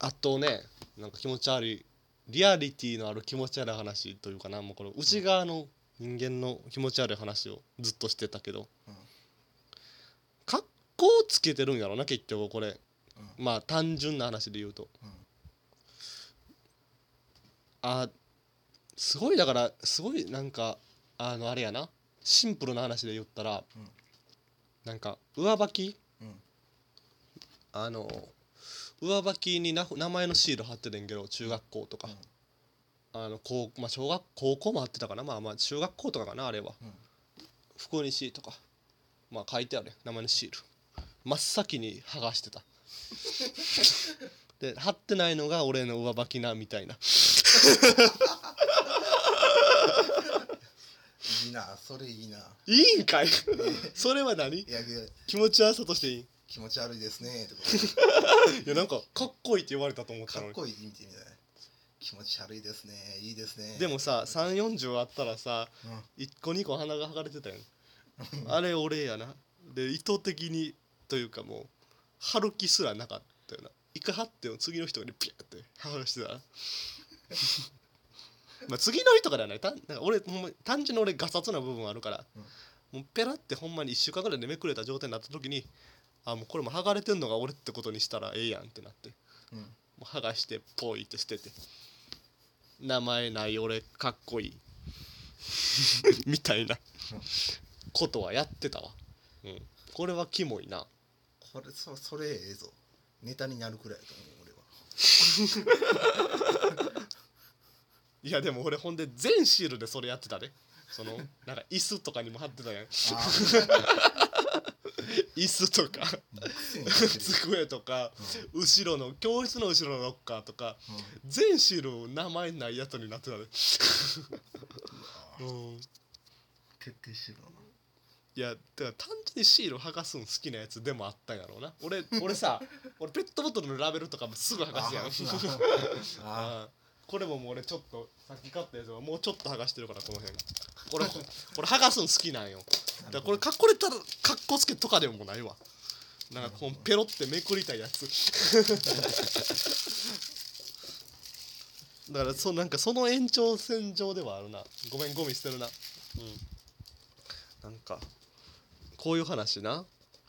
あとねなんか気持ち悪い。リアリティのある気持ち悪い話というかなもうこの内側の人間の気持ち悪い話をずっとしてたけど、うん。格好つけてるんやろな結局これ、まあ単純な話で言うと、うん。あすごいだからすごいなんかあのあれやな。シンプルな話で言ったら、うん。なんか上履き？うん。あの上履きにな名前のシール貼っててんけど中学校とか、あの高まあ、小学高校も貼ってたかな。まあまあ中学校とかかなあれは、うん。福西とか。まあ書いてある名前のシール。真っ先に剥がしてた。で貼ってないのが俺の上履きなみたいな。いいなそれいいな。いいんかい？それは何？気持ち悪さとしていいい？気持ち悪いですね。とかやなんかかっこいいって言われたと思ったのに。かっこいいみたいな気持ち悪いですね。いいですね。でもさ340あったらさうん。1個2個鼻が剥がれてたやん。あれ俺やな。で意図的にというかもう貼る気すらなかったよな。一回貼っても次の人にピャーって剥がしてたら。まあ次の人からはな。いたなんか俺ほんま単純に俺ガサツな部分あるから、もうペラってほんまに1週間ぐらいでめくれた状態になった時にあもうこれも剥がれてんのが俺ってことにしたらええやんってなって。うん。もう剥がしてポイって捨てて。名前ない俺かっこいい。みたいなことはやってたわ、うん、これはキモいな。これそそれええぞ。ネタになるくらいやと思う俺は。いやでも俺ほんで全シールでそれやってたで。そのなんか椅子とかにも貼ってたやん椅子とか机とか後ろの教室の後ろのロッカーとか全シール名前ないやつになってたで。うん。徹底してるいやだから単純にシール剥がすん好きなやつでもあったんやろうな。俺俺さ 俺ペットボトルのラベルとかもすぐ剥がすやん。あこれももう俺ちょっとさっき買ったやつはもうちょっと剥がしてるからこの辺これこれ剥がすん好きなんよ。だからこれかこれただかっこつけとかでもないわ。なんかこうペロってめくりたいやつ。だからそなんかその延長線上ではあるな。ごめんゴミ捨てるな。うん。なんかこういう話な。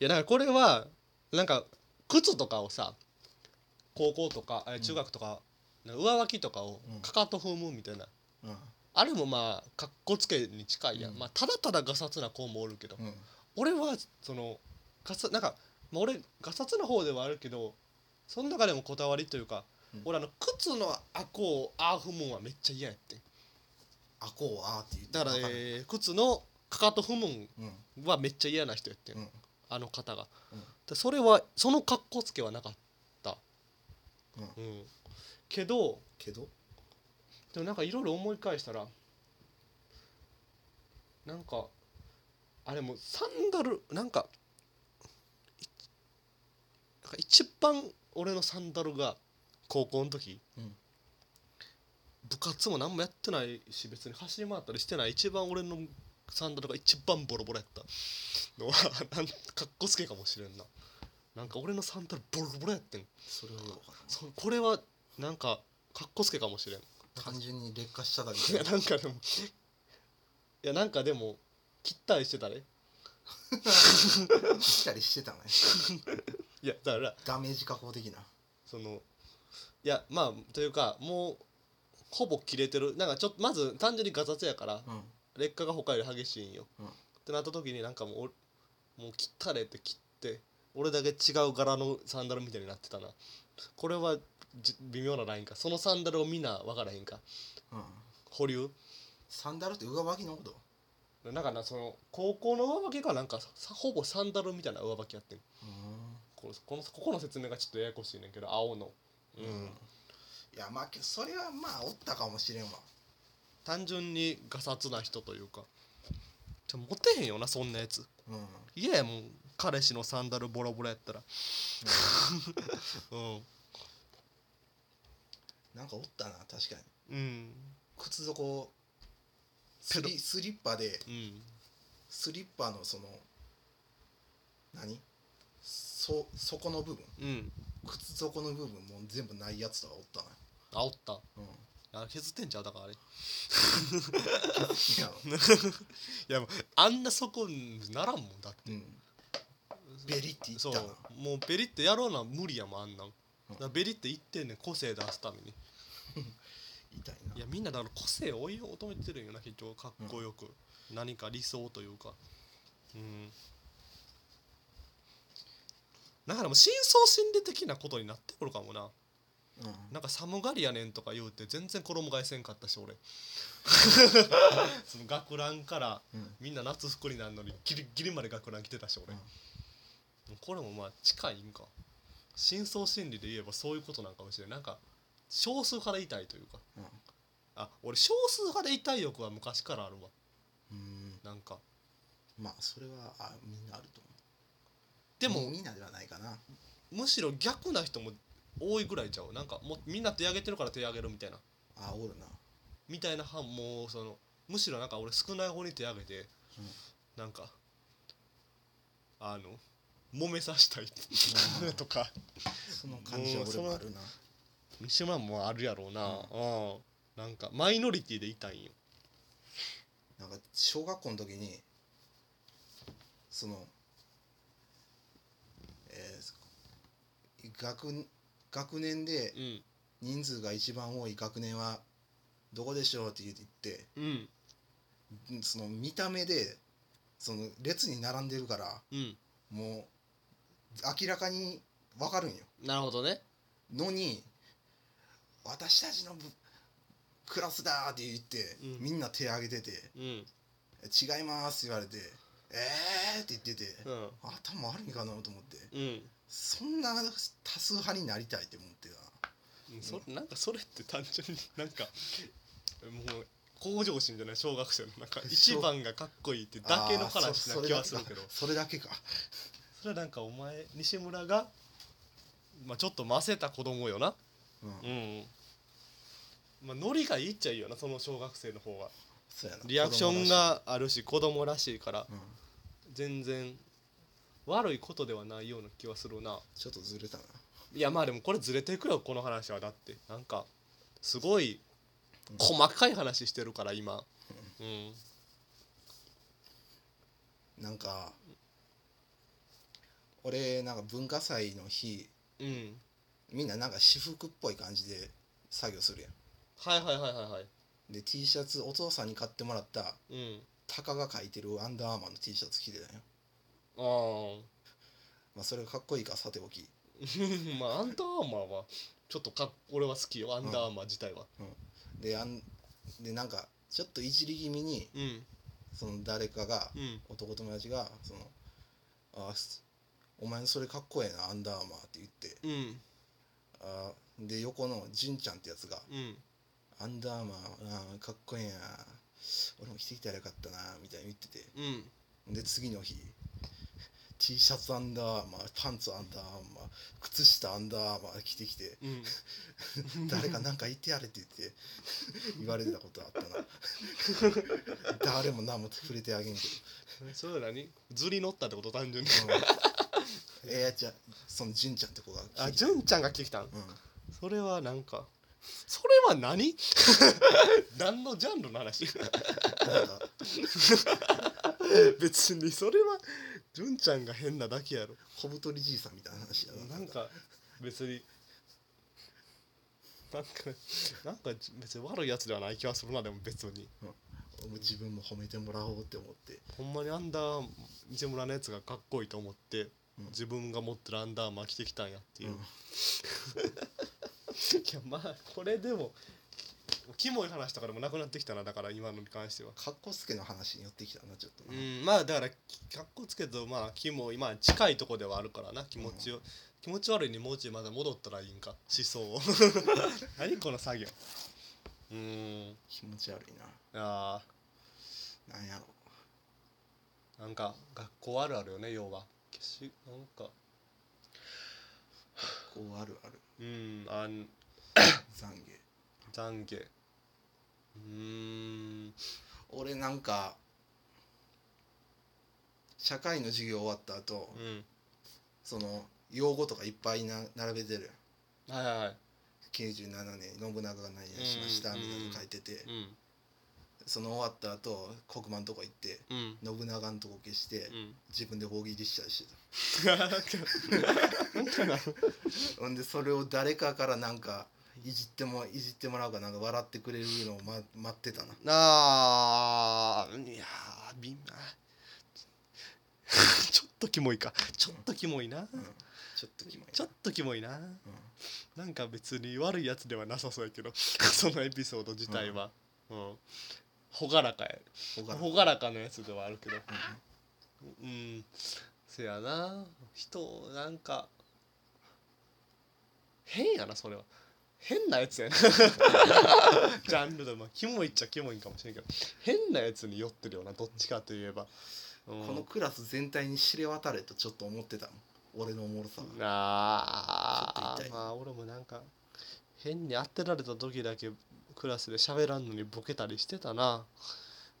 いやだからこれはなんか靴とかをさ高校とかえ中学とか、上履きとかをうん。かかと踏むみたいな、うんあれもまあかっこつけに近いやん、うん。まあただただガサツな子もおるけど、うん。俺はそのガサなんか、まあ、俺ガサツな方ではあるけどその中でもこだわりというか、うん。俺あの靴のあこをあー踏むんはめっちゃ嫌やってん。あこうあーって言ってだから、えー靴のかかと踏むんうん。はめっちゃ嫌な人やってん、うん。あの方が、うん。でそれはその格好つけはなかった。うん。うん。けどけど？でもなんかいろいろ思い返したらなんかあれもうサンダルなんかいなんか一番俺のサンダルが高校の時、うん。部活も何もやってないし別に走り回ったりしてない一番俺のサンダルが一番ボロボロやった。のはなんかっこつけかもしれんな。なんか俺のサンダルボロボロやってん。それはこれはなんかかっこつけかもしれん。る単純に劣化しただけいやなんかでもいやなんかでも切ったりしてたね。したりしてたね。いやだからダメージ加工的な。そのいやまあというかもうほぼ切れてる。なんかちょっとまず単純にガサツやからうん。劣化が他より激しいんよ、うん。ってなった時になんかもうおもう切ったれって切って俺だけ違う柄のサンダルみたいになってたな。これはじ微妙なラインか。そのサンダルをみんな分からへんか。うん。保留？サンダルって上履きのこと？なんかなその高校の上履きがなんかさほぼサンダルみたいな上履きやってん。うん。このこのここの説明がちょっとややこしいねんけど青の。うん、いやまあけそれはまあおったかもしれんわ。単純にガサツな人というか。ちょモテへんよなそんなやつ。うん。嫌やもん彼氏のサンダルボロボロやったら。うん。なんかおったな確かに。うん。靴底スリスリッパでうん。スリッパのその何？そ底の部分？うん。靴底の部分も全部ないやつとかおったなあおった。うん。あ削ってんちゃう？だからあれ。い いややもうあんなそこにならんもんだって。うんベリって言そうったなもうベリってやろうな無理やもんあんなん、うん。だからベリって言ってんねん個性出すために。痛いな。いやみんなだから個性を追い求めてるんよな結局かっこよく、何か理想というか。うん。だからもう深層心理的なことになってくるかもな。うん。なんか寒がりやねんとか言うて全然衣替えせんかったし俺。その学ランからうん。みんな夏服になるのにギリギリまで学ラン着てたし俺、うんこれもまあ近いんか。深層心理で言えばそういうことなんかもしれないなんか少数派でいたいというか。あ俺少数派でいたい欲は昔からあるわ。うん。なんか。まあそれはあみんなあると思う。でもみみんなではないかな。むしろ逆な人も多いぐらいちゃう。なんかもうみんな手挙げてるから手挙げるみたいな。あおるな。みたいな派もうそのむしろなんか俺少ない方に手挙げて、うん。なんかあの揉めさしたい。とか。その感じは俺もあるな。西村もあるやろうな。うん、なんかマイノリティでいたいんよ。なんか小学校の時にそのえー学学年でうん。人数が一番多い学年はどこでしょうって言ってうん。その見た目でその列に並んでるからうん。もう明らかに分かるんよ。なるほどね。のに私たちの部クラスだって言って、うん。みんな手挙げててうん「違います」って言われて「えー」って言ってて、うん頭悪いんかなと思ってうん。そんな多数派になりたいって思ってた。なんかそれって単純になんかもう向上心じゃない小学生のなんか一番がかっこいいってだけの話な気はするけど。あーそそれだけか。それはなんかお前西村が、まあ、ちょっとませた子供よな。うん、うん。まあノリがいいっちゃいいよなその小学生の方がそうやな。リアクションがあるし子供らしいから。うん、全然悪いことではないような気はするな。ちょっとずれたな。いやまあでもこれずれていくよこの話は。だってなんかすごい細かい話してるから今。うん。なんか俺なんか文化祭の日うん。みんななんか私服っぽい感じで作業するやん。はいはいはいはいはい。で T シャツお父さんに買ってもらったうん。タカが書いてるアンダーアーマーの T シャツ着てたよ。あまあそれがかっこいいかさておき。あ まあアンダーアーマーはちょっとかっ俺は好きよアンダーアーマー自体はであんでなんかちょっといじり気味にうん。その誰かがうん。男友達がそのあすお前のそれかっこええなアンダーアーマーって言って。うん。あで横の純ちゃんってやつがうん。アンダーアーマーあーかっこええな。俺も着てきたらよかったなみたいに言ってて。うん。で次の日 T シャツアンダーアーマーパンツアンダーアーマー靴下アンダーアーマー着てきてうん。誰か何か言ってやれって言って言われてたことあったな。誰も何も触れてあげんけど。それ何？ずり乗ったってこと？単純に。うん、えー、じゃあその純ちゃんって子があ純ちゃんが来てきたんうん。それはなんかそれは何？何のジャンルの話？別にそれは純ちゃんが変なだけやろ。小太りじいさんみたいな話やな。なんか別になんかなんか別に悪いやつではない気はするなでも別に。俺も自分も褒めてもらおうって思って。ほんまにアンダー西村のやつがかっこいいと思って、うん自分が持ってるアンダーマー着てきたんやっていう、うん。いやまあこれでもキモい話とかでもなくなってきたなだから今のに関しては。かっこつけの話に寄ってきたなちょっとうな、ん。まあだからかっこつけどまあキモいまあ近いとこではあるからな。気持ちを、気持ち悪いにもうちょいまだ戻ったらいいんか？思想を。何この作業？うーん。気持ち悪いあななんやろ。ーなんか学校あるあるよね要は。消しなんか。こうあるある。うんあん。懺悔。懺悔。うーん。俺なんか社会の授業終わった後、うん。その用語とかいっぱいな並べてる。はいはいはい。97年信長が何々しましたみたいなの書いてて、うんその終わった後黒板のとこ行ってうん。信長のとこ消して、うん。自分で大喜利したりしてた。ほんでそれを誰かからなんかいじってもいじってもらうかなんか笑ってくれるのを、ま、待ってたな。あーいやーみんな。ちょっとキモいか。ちょっとキモいな。うん。ちょっとキモいな。ちょっとキモいな。うん。なんか別に悪いやつではなさそうやけど。そのエピソード自体は。うん朗らかや。ほがら朗らかなやつではあるけど。うんせやな。人なんか変やなそれは。変なやつやな。ジャンルでまあキモいっちゃキモいんかもしれんけど。変なやつに酔ってるよなどっちかといえば、うん。このクラス全体に知れ渡れとちょっと思ってたもん。俺のおもろさがあちょっと痛い。ーまあ俺もなんか変に当てられた時だけクラスで喋らんのにボケたりしてたな。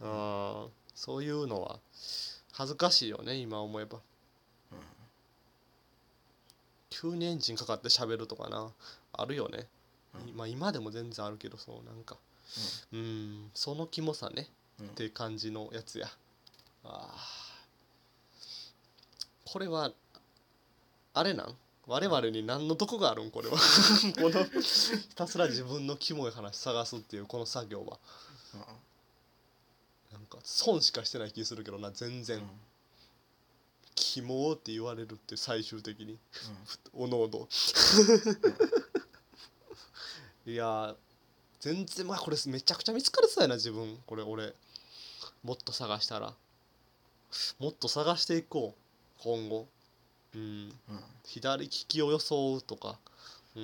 うん。そういうのは恥ずかしいよね今思えば。急にエンジンかかって喋るとかな。あるよね、うん。まあ今でも全然あるけどそうなんか。うん。そのキモさね。うん。って感じのやつや。あー。これはあれなん？我々に何の得があるんこれは。このひたすら自分のキモい話探すっていうこの作業は。うん。なんか損しかしてない気するけどな全然、うんキモーって言われるって最終的に。おのおの。いやー全然まあこれめちゃくちゃ見つかりそうやな自分。これ俺。もっと探したら。もっと探していこう。今後。うんうん。うん。左利きを装うとか。うん